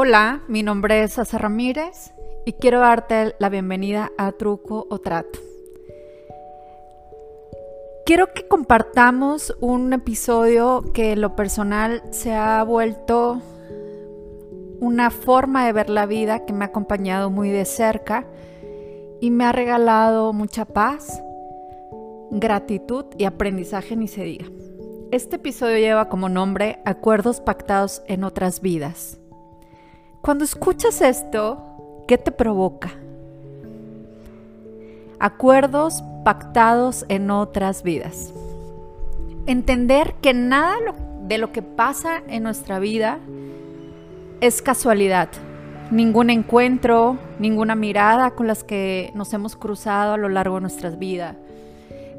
Hola, mi nombre es Asa Ramírez y quiero darte la bienvenida a Truco o Trato. Quiero que compartamos un episodio que en lo personal se ha vuelto una forma de ver la vida que me ha acompañado muy de cerca y me ha regalado mucha paz, gratitud y aprendizaje ni se diga. Este episodio lleva como nombre Acuerdos pactados en otras vidas. Cuando escuchas esto, ¿qué te provoca? Acuerdos pactados en otras vidas. Entender que nada de lo que pasa en nuestra vida es casualidad. Ningún encuentro, ninguna mirada con las que nos hemos cruzado a lo largo de nuestras vidas.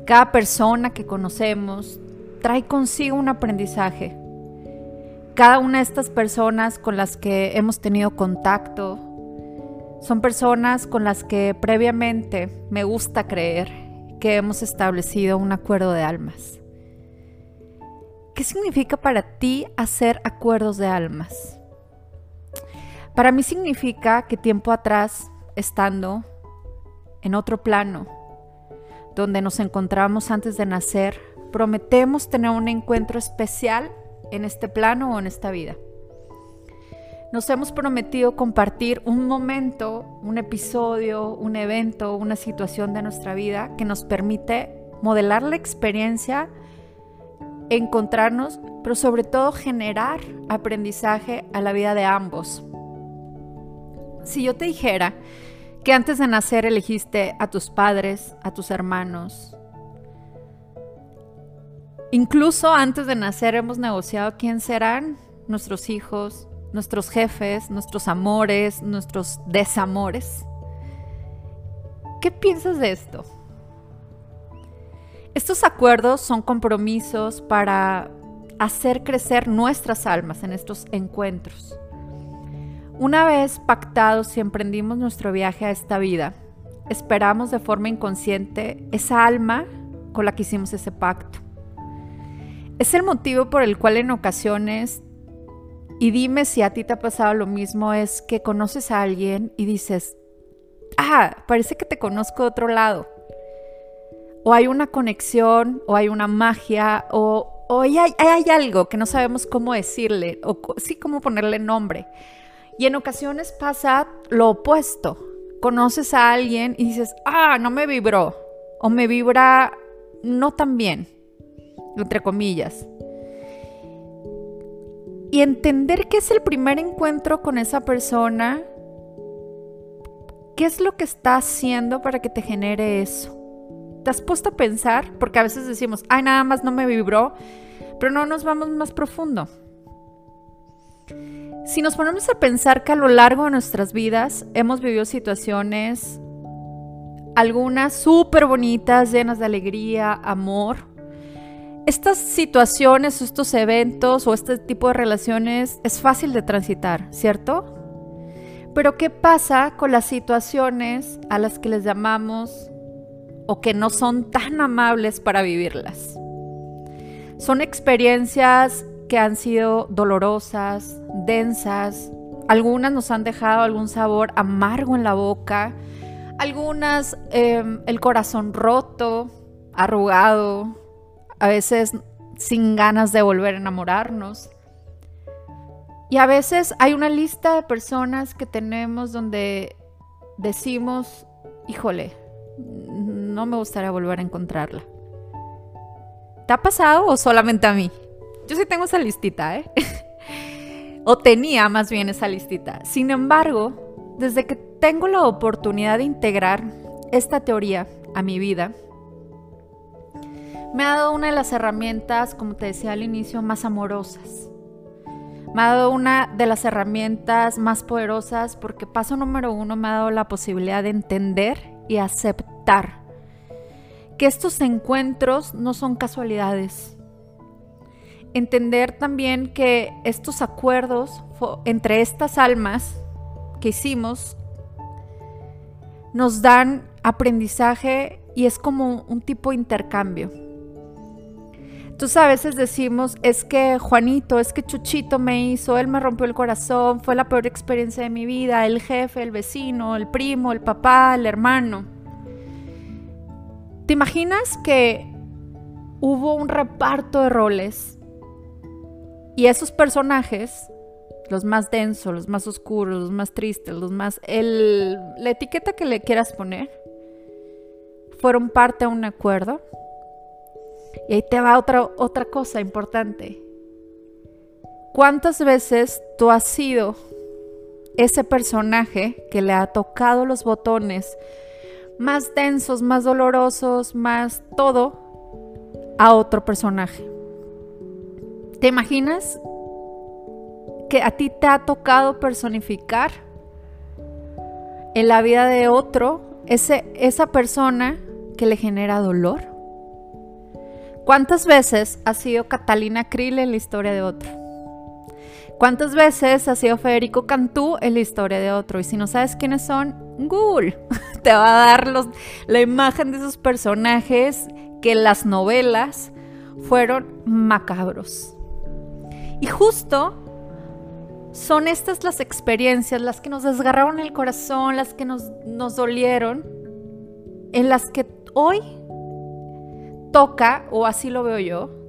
Cada persona que conocemos trae consigo un aprendizaje. Cada una de estas personas con las que hemos tenido contacto son personas con las que previamente me gusta creer que hemos establecido un acuerdo de almas. ¿Qué significa para ti hacer acuerdos de almas? Para mí significa que tiempo atrás, estando en otro plano, donde nos encontramos antes de nacer, prometemos tener un encuentro especial en este plano o en esta vida. Nos hemos prometido compartir un momento, un episodio, un evento, una situación de nuestra vida que nos permite modelar la experiencia, encontrarnos, pero sobre todo generar aprendizaje a la vida de ambos. Si yo te dijera que antes de nacer elegiste a tus padres, a tus hermanos, incluso antes de nacer hemos negociado quién serán nuestros hijos, nuestros jefes, nuestros amores, nuestros desamores. ¿Qué piensas de esto? Estos acuerdos son compromisos para hacer crecer nuestras almas en estos encuentros. Una vez pactados y emprendimos nuestro viaje a esta vida, esperamos de forma inconsciente esa alma con la que hicimos ese pacto. Es el motivo por el cual en ocasiones, y dime si a ti te ha pasado lo mismo, es que conoces a alguien y dices, ah, parece que te conozco de otro lado. O hay una conexión, o hay una magia, o, hay, hay, algo que no sabemos cómo decirle, o sí cómo ponerle nombre. Y en ocasiones pasa lo opuesto. Conoces a alguien y dices, ah, no me vibró. O me vibra no tan bien, entre comillas. Y entender que es el primer encuentro con esa persona, ¿qué es lo que está haciendo para que te genere eso? ¿Te has puesto a pensar? Porque a veces decimos, ay, nada más no me vibró, pero no nos vamos más profundo. Si nos ponemos a pensar que a lo largo de nuestras vidas hemos vivido situaciones, algunas súper bonitas, llenas de alegría, amor, estas situaciones, estos eventos o este tipo de relaciones es fácil de transitar, ¿cierto? Pero ¿qué pasa con las situaciones a las que les llamamos o que no son tan amables para vivirlas? Son experiencias que han sido dolorosas, densas, algunas nos han dejado algún sabor amargo en la boca, algunas em, el corazón roto, arrugado, a veces sin ganas de volver a enamorarnos. Y a veces hay una lista de personas que tenemos donde decimos, híjole, no me gustaría volver a encontrarla. ¿Te ha pasado o solamente a mí? Yo sí tengo esa listita, ¿eh? o tenía más bien esa listita. Sin embargo, desde que tengo la oportunidad de integrar esta teoría a mi vida, me ha dado una de las herramientas, como te decía al inicio, más amorosas. Me ha dado una de las herramientas más poderosas porque paso número uno me ha dado la posibilidad de entender y aceptar que estos encuentros no son casualidades, entender también que estos acuerdos entre estas almas que hicimos nos dan aprendizaje y es como un tipo de intercambio. Entonces a veces decimos, es que Juanito, es que Chuchito me hizo, él me rompió el corazón, fue la peor experiencia de mi vida, el jefe, el vecino, el primo, el papá, el hermano. ¿Te imaginas que hubo un reparto de roles y esos personajes, los más densos, los más oscuros, los más tristes, los más... El, la etiqueta que le quieras poner, fueron parte de un acuerdo? Y ahí te va otra, otra cosa importante. ¿Cuántas veces tú has sido ese personaje que le ha tocado los botones más densos, más dolorosos, más todo a otro personaje? ¿Te imaginas que a ti te ha tocado personificar en la vida de otro ese, esa persona que le genera dolor? ¿Cuántas veces ha sido Catalina Krill en la historia de otro? ¿Cuántas veces ha sido Federico Cantú en la historia de otro? Y si no sabes quiénes son, Google te va a dar la imagen de esos personajes que las novelas fueron macabros. Y justo son estas las experiencias, las que nos desgarraron el corazón, las que nos, nos dolieron, en las que hoy toca, o así lo veo yo,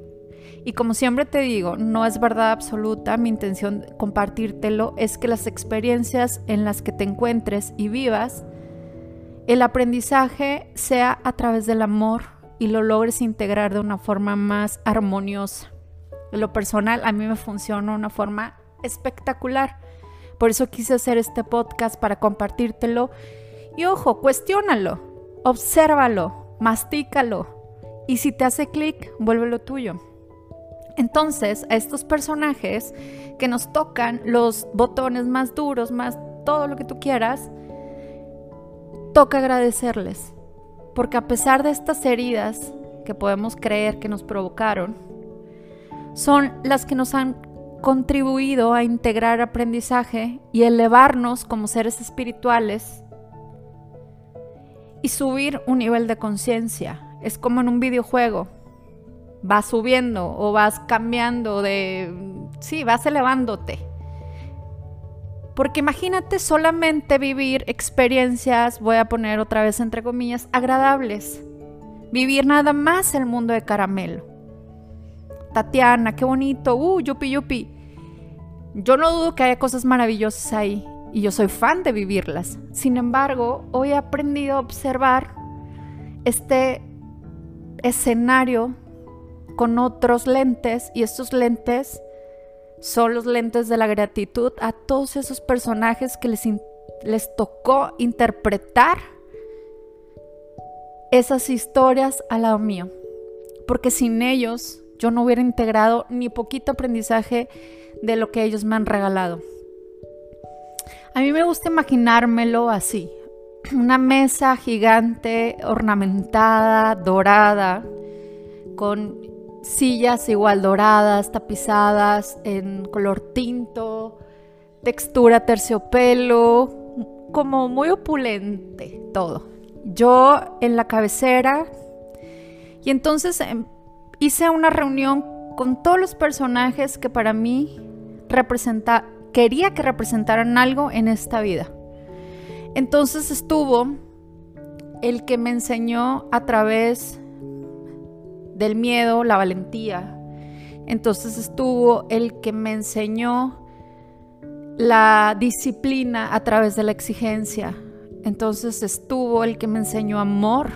y como siempre te digo, no es verdad absoluta, mi intención de compartírtelo es que las experiencias en las que te encuentres y vivas, el aprendizaje sea a través del amor y lo logres integrar de una forma más armoniosa. En lo personal, a mí me funciona de una forma espectacular. Por eso quise hacer este podcast para compartírtelo. Y ojo, cuestiónalo, obsérvalo, mastícalo, y si te hace clic, vuélvelo tuyo. Entonces, a estos personajes que nos tocan los botones más duros, más todo lo que tú quieras, toca agradecerles. Porque a pesar de estas heridas que podemos creer que nos provocaron, son las que nos han contribuido a integrar aprendizaje y elevarnos como seres espirituales y subir un nivel de conciencia es como en un videojuego. Vas subiendo o vas cambiando de... Sí, vas elevándote. Porque imagínate solamente vivir experiencias, voy a poner otra vez entre comillas, agradables. Vivir nada más el mundo de caramelo. Tatiana, qué bonito, uh, yupi yupi. Yo no dudo que haya cosas maravillosas ahí y yo soy fan de vivirlas. Sin embargo, hoy he aprendido a observar este escenario con otros lentes y estos lentes son los lentes de la gratitud a todos esos personajes que les, les tocó interpretar esas historias al lado mío. Porque sin ellos yo no hubiera integrado ni poquito aprendizaje de lo que ellos me han regalado. A mí me gusta imaginármelo así una mesa gigante, ornamentada, dorada, con sillas igual doradas, tapizadas en color tinto, textura terciopelo, como muy opulente todo. Yo en la cabecera y entonces em, hice una reunión con todos los personajes que para mí representa, quería que representaran algo en esta vida. Entonces estuvo el que me enseñó a través del miedo la valentía. Entonces estuvo el que me enseñó la disciplina a través de la exigencia. Entonces estuvo el que me enseñó amor,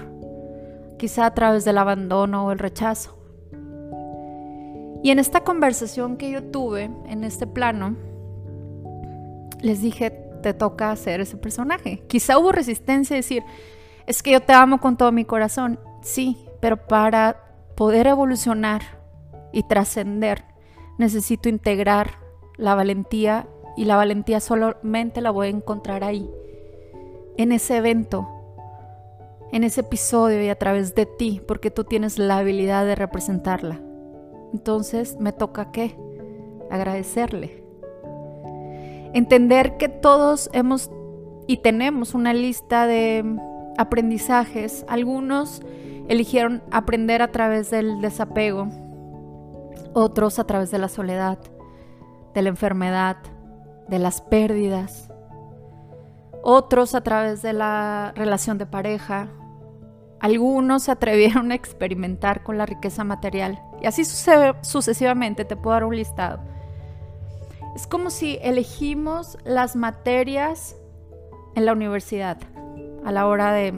quizá a través del abandono o el rechazo. Y en esta conversación que yo tuve en este plano, les dije, te toca hacer ese personaje. Quizá hubo resistencia a decir, es que yo te amo con todo mi corazón. Sí, pero para poder evolucionar y trascender, necesito integrar la valentía y la valentía solamente la voy a encontrar ahí, en ese evento, en ese episodio y a través de ti, porque tú tienes la habilidad de representarla. Entonces me toca qué? Agradecerle Entender que todos hemos y tenemos una lista de aprendizajes. Algunos eligieron aprender a través del desapego. otros a través de la soledad, de la enfermedad, de las pérdidas, otros a través de la relación de pareja, algunos se atrevieron a experimentar con la riqueza material y así sucesivamente te puedo dar un listado. Es como si elegimos las materias en la universidad a la hora de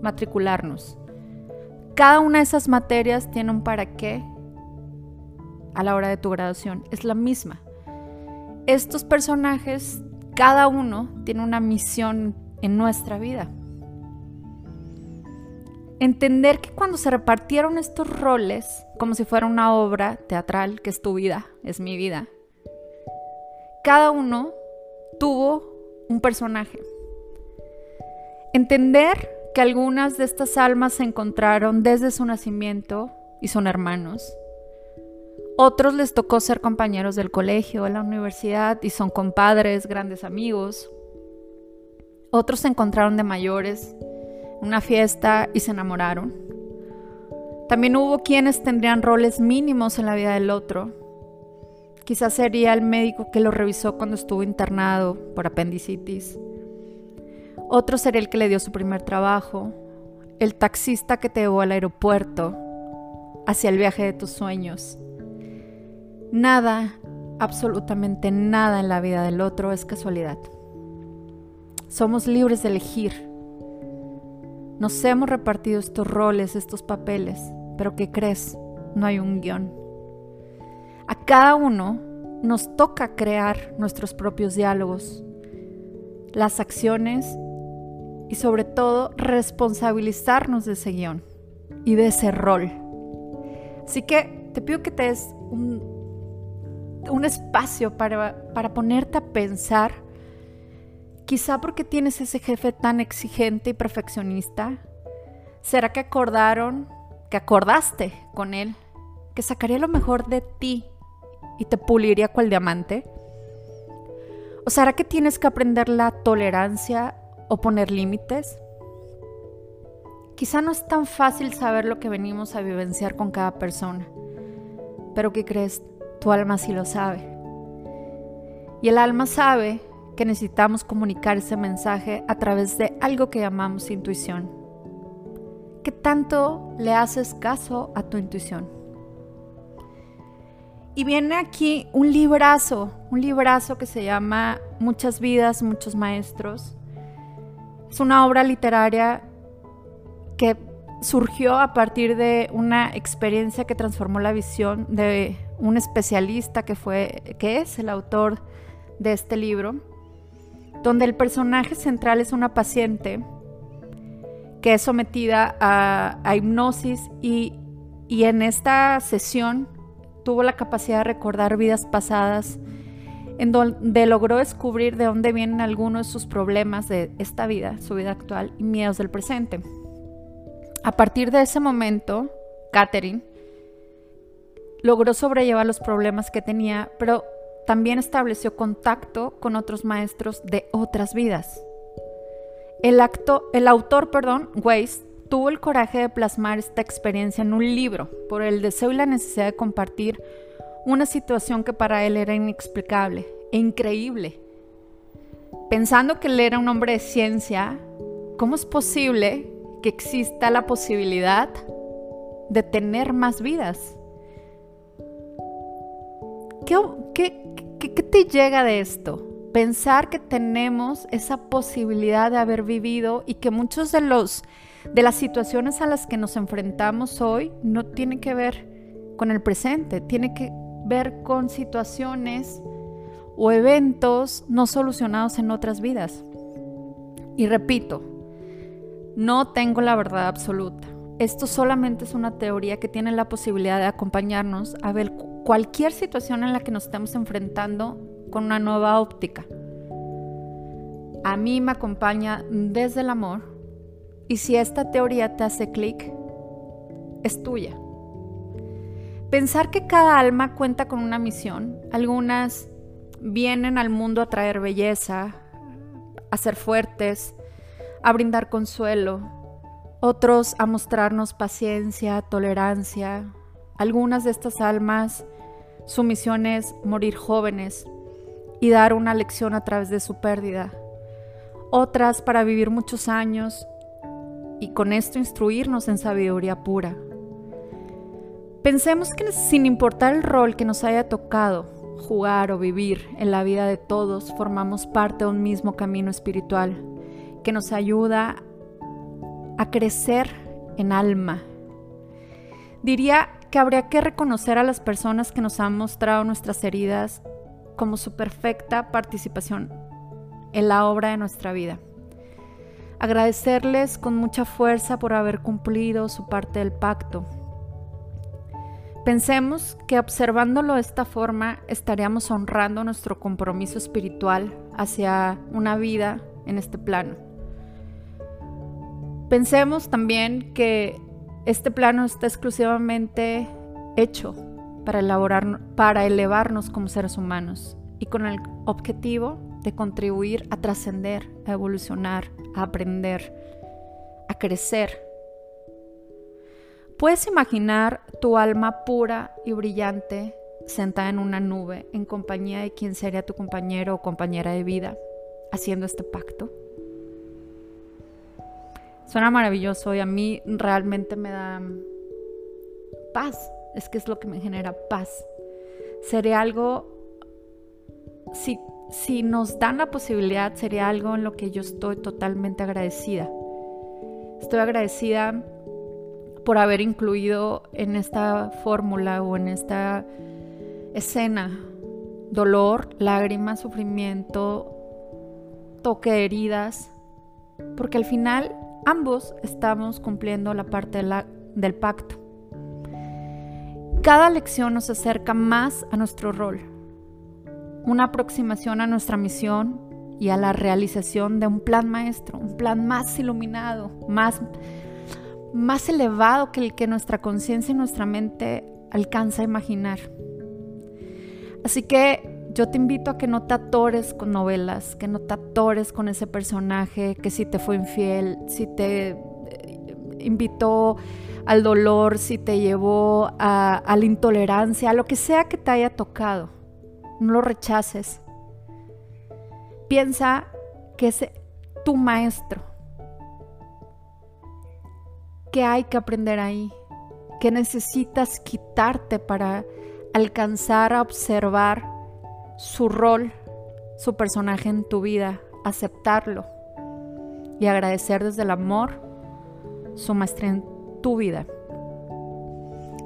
matricularnos. Cada una de esas materias tiene un para qué a la hora de tu graduación. Es la misma. Estos personajes, cada uno tiene una misión en nuestra vida. Entender que cuando se repartieron estos roles, como si fuera una obra teatral, que es tu vida, es mi vida, cada uno tuvo un personaje. Entender que algunas de estas almas se encontraron desde su nacimiento y son hermanos. Otros les tocó ser compañeros del colegio, de la universidad y son compadres, grandes amigos. Otros se encontraron de mayores, en una fiesta y se enamoraron. También hubo quienes tendrían roles mínimos en la vida del otro. Quizás sería el médico que lo revisó cuando estuvo internado por apendicitis otro sería el que le dio su primer trabajo, el taxista que te llevó al aeropuerto, hacia el viaje de tus sueños. Nada, absolutamente nada en la vida del otro es casualidad. Somos libres de elegir. Nos hemos repartido estos roles, estos papeles, pero ¿qué crees? No hay un guion. A cada uno nos toca crear nuestros propios diálogos, las acciones y sobre todo responsabilizarnos de ese guion y de ese rol. Así que te pido que te des un, un espacio para, para ponerte a pensar, quizá porque tienes ese jefe tan exigente y perfeccionista, ¿será que acordaron, que acordaste con él, que sacaría lo mejor de ti y te puliría cual diamante? ¿O será que tienes que aprender la tolerancia o poner límites. Quizá no es tan fácil saber lo que venimos a vivenciar con cada persona, pero ¿qué crees? Tu alma sí lo sabe. Y el alma sabe que necesitamos comunicar ese mensaje a través de algo que llamamos intuición. ¿Qué tanto le haces caso a tu intuición? Y viene aquí un librazo, un librazo que se llama Muchas vidas, muchos maestros, es una obra literaria que surgió a partir de una experiencia que transformó la visión de un especialista que fue que es el autor de este libro, donde el personaje central es una paciente que es sometida a, hipnosis y, y en esta sesión tuvo la capacidad de recordar vidas pasadas en donde logró descubrir de dónde vienen algunos de sus problemas de esta vida, su vida actual y miedos del presente. A partir de ese momento, Catherine logró sobrellevar los problemas que tenía, pero también estableció contacto con otros maestros de otras vidas. El, acto, el autor, perdón, tuvo el coraje de plasmar esta experiencia en un libro por el deseo y la necesidad de compartir una situación que para él era inexplicable e increíble. Pensando que él era un hombre de ciencia, ¿cómo es posible que exista la posibilidad de tener más vidas? ¿Qué, qué, te llega de esto? Pensar que tenemos esa posibilidad de haber vivido y que muchos de los de las situaciones a las que nos enfrentamos hoy no tienen que ver con el presente, tiene que ver con situaciones o eventos no solucionados en otras vidas. Y repito, no tengo la verdad absoluta. Esto solamente es una teoría que tiene la posibilidad de acompañarnos a ver cualquier situación en la que nos estemos enfrentando con una nueva óptica. A mí me acompaña desde el amor y si esta teoría te hace clic, es tuya. Pensar que cada alma cuenta con una misión, algunas vienen al mundo a traer belleza, a ser fuertes, a brindar consuelo, otros a mostrarnos paciencia, tolerancia, Algunas de estas almas, su misión es morir jóvenes y dar una lección a través de su pérdida. Otras para vivir muchos años y con esto instruirnos en sabiduría pura. Pensemos que sin importar el rol que nos haya tocado jugar o vivir en la vida de todos, formamos parte de un mismo camino espiritual que nos ayuda a crecer en alma. Diría que habría que reconocer a las personas que nos han mostrado nuestras heridas como su perfecta participación en la obra de nuestra vida. Agradecerles con mucha fuerza por haber cumplido su parte del pacto. Pensemos que observándolo de esta forma estaríamos honrando nuestro compromiso espiritual hacia una vida en este plano. Pensemos también que este plano está exclusivamente hecho para, elaborar, para elevarnos como seres humanos y con el objetivo de contribuir a trascender, a evolucionar, a aprender, a crecer. Puedes imaginar tu alma pura y brillante sentada en una nube en compañía de quien sería tu compañero o compañera de vida, haciendo este pacto. Suena maravilloso y a mí realmente me da paz. Es que es lo que me genera paz. Sería algo, si nos dan la posibilidad, sería algo en lo que yo estoy totalmente agradecida. Estoy agradecida por haber incluido en esta fórmula o en esta escena dolor, lágrimas, sufrimiento, toque de heridas, porque al final ambos estamos cumpliendo la parte del pacto. Cada lección nos acerca más a nuestro rol, una aproximación a nuestra misión y a la realización de un plan maestro, un plan más iluminado, más, más elevado que el que nuestra conciencia y nuestra mente alcanza a imaginar. Así que yo te invito a que no te atores con novelas, que no te atores con ese personaje que si te fue infiel, si te eh, invitó al dolor, si te llevó a, la intolerancia, a lo que sea que te haya tocado. No lo rechaces. Piensa que es tu maestro. ¿Qué hay que aprender ahí? ¿Qué necesitas quitarte para alcanzar a observar su rol, su personaje en tu vida, aceptarlo y agradecer desde el amor su maestría en tu vida.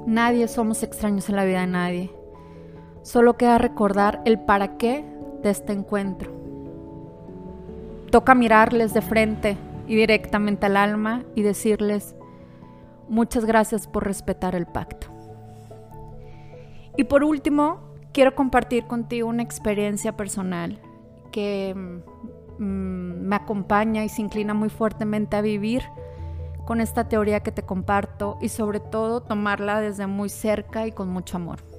Nadie somos extraños en la vida de nadie. Solo queda recordar el para qué de este encuentro. Toca mirarles de frente y directamente al alma y decirles muchas gracias por respetar el pacto. Y por último, quiero compartir contigo una experiencia personal que mm, me acompaña y se inclina muy fuertemente a vivir con esta teoría que te comparto y sobre todo tomarla desde muy cerca y con mucho amor.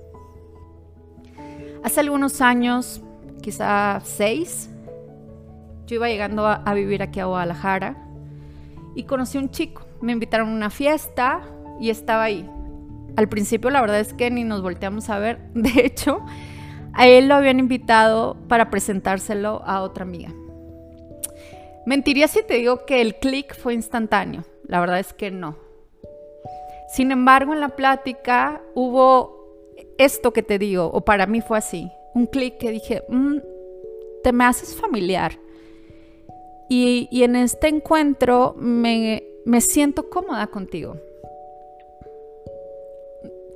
Hace algunos años, quizá seis, yo iba llegando a, vivir aquí a Guadalajara y conocí a un chico. Me invitaron a una fiesta y estaba ahí. Al principio la verdad es que ni nos volteamos a ver. De hecho, a él lo habían invitado para presentárselo a otra amiga. Mentiría si te digo que el clic fue instantáneo. La verdad es que no. Sin embargo, en la plática hubo esto que te digo, o para mí fue así, un clic que dije, mm, te me haces familiar. Y, y en este encuentro me, me siento cómoda contigo.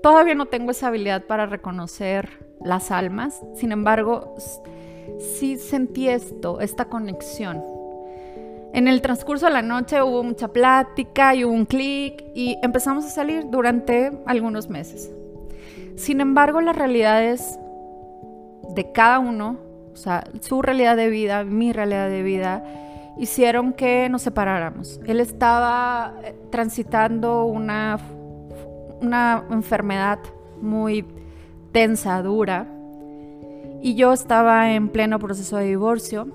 Todavía no tengo esa habilidad para reconocer las almas, sin embargo, sí sentí esto, esta conexión. En el transcurso de la noche hubo mucha plática y hubo un clic y empezamos a salir durante algunos meses. Sin embargo, las realidades de cada uno, o sea, su realidad de vida, mi realidad de vida, hicieron que nos separáramos. Él estaba eh, transitando una una enfermedad muy tensa, dura, y yo estaba en pleno proceso de divorcio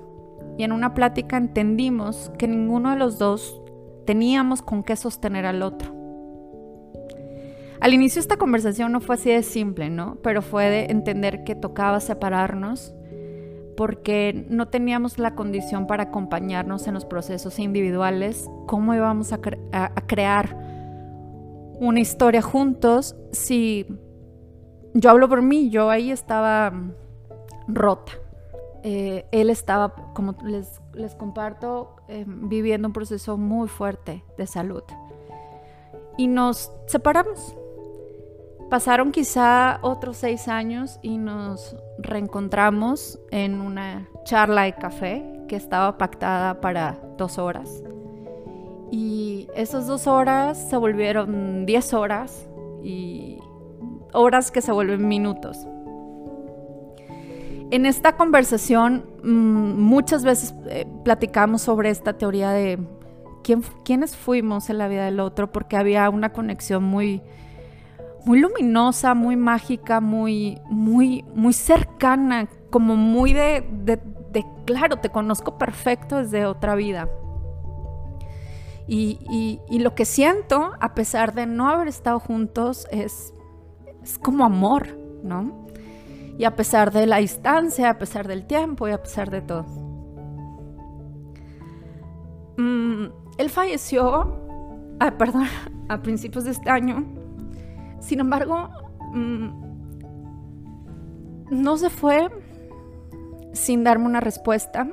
y en una plática entendimos que ninguno de los dos teníamos con qué sostener al otro. Al inicio esta conversación no fue así de simple, ¿no? Pero fue de entender que tocaba separarnos porque no teníamos la condición para acompañarnos en los procesos individuales, cómo íbamos a, crear una historia juntos si yo hablo por mí, yo ahí estaba rota. Eh, él estaba, como les, les comparto, em, viviendo un proceso muy fuerte de salud. Y nos separamos. Pasaron quizá otros seis años y nos reencontramos en una charla de café que estaba pactada para dos horas. Y esas dos horas se volvieron diez horas y horas que se vuelven minutos. En esta conversación mm, muchas veces eh, platicamos sobre esta teoría de quién, quiénes fuimos en la vida del otro, porque había una conexión muy, muy luminosa, muy mágica, muy, muy, muy cercana, como muy de, de, claro, te conozco perfecto desde otra vida. Y, y, lo que siento, a pesar de no haber estado juntos, es, es como amor, ¿no? Y a pesar de la distancia, a pesar del tiempo y a pesar de todo. Mm, él falleció, ah, perdón, a principios de este año sin embargo, mm, no se fue sin darme una respuesta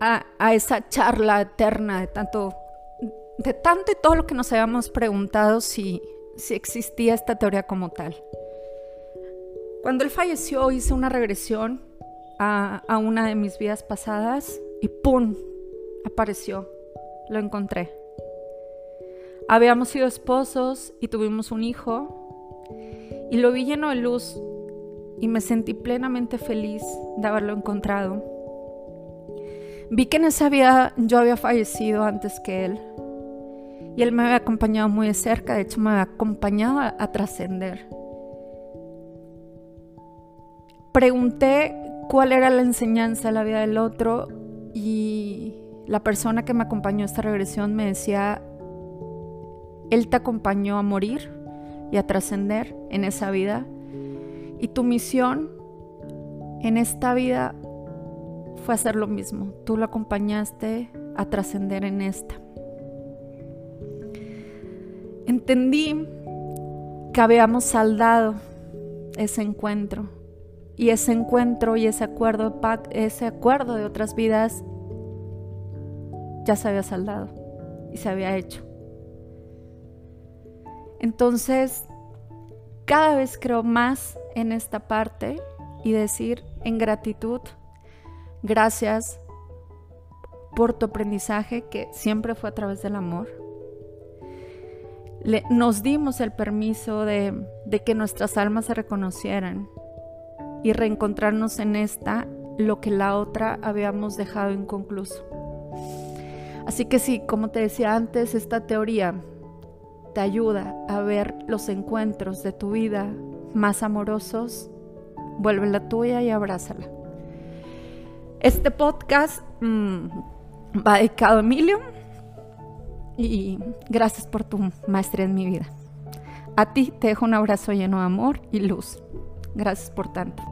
a, esa charla eterna de tanto, de tanto y todo lo que nos habíamos preguntado si, si existía esta teoría como tal. Cuando él falleció hice una regresión a, a una de mis vidas pasadas y ¡pum! apareció, lo encontré. Habíamos sido esposos y tuvimos un hijo y lo vi lleno de luz y me sentí plenamente feliz de haberlo encontrado. Vi que en esa vida yo había fallecido antes que él y él me había acompañado muy de cerca, de hecho me había acompañado a, trascender. Pregunté cuál era la enseñanza de la vida del otro y la persona que me acompañó a esta regresión me decía, él te acompañó a morir y a trascender en esa vida. Y tu misión en esta vida fue hacer lo mismo. Tú lo acompañaste a trascender en esta. Entendí que habíamos saldado ese encuentro y ese encuentro y ese acuerdo, ese acuerdo de otras vidas ya se había saldado y se había hecho. Entonces, cada vez creo más en esta parte y decir en gratitud, gracias por tu aprendizaje que siempre fue a través del amor. nos dimos el permiso de, de que nuestras almas se reconocieran y reencontrarnos en esta lo que la otra habíamos dejado inconcluso. Así que sí, como te decía antes, esta teoría te ayuda a ver los encuentros de tu vida más amorosos, vuelve la tuya y abrázala. Este podcast mm, va dedicado a Emilio y gracias por tu maestría en mi vida. A ti te dejo un abrazo lleno de amor y luz. Gracias por tanto.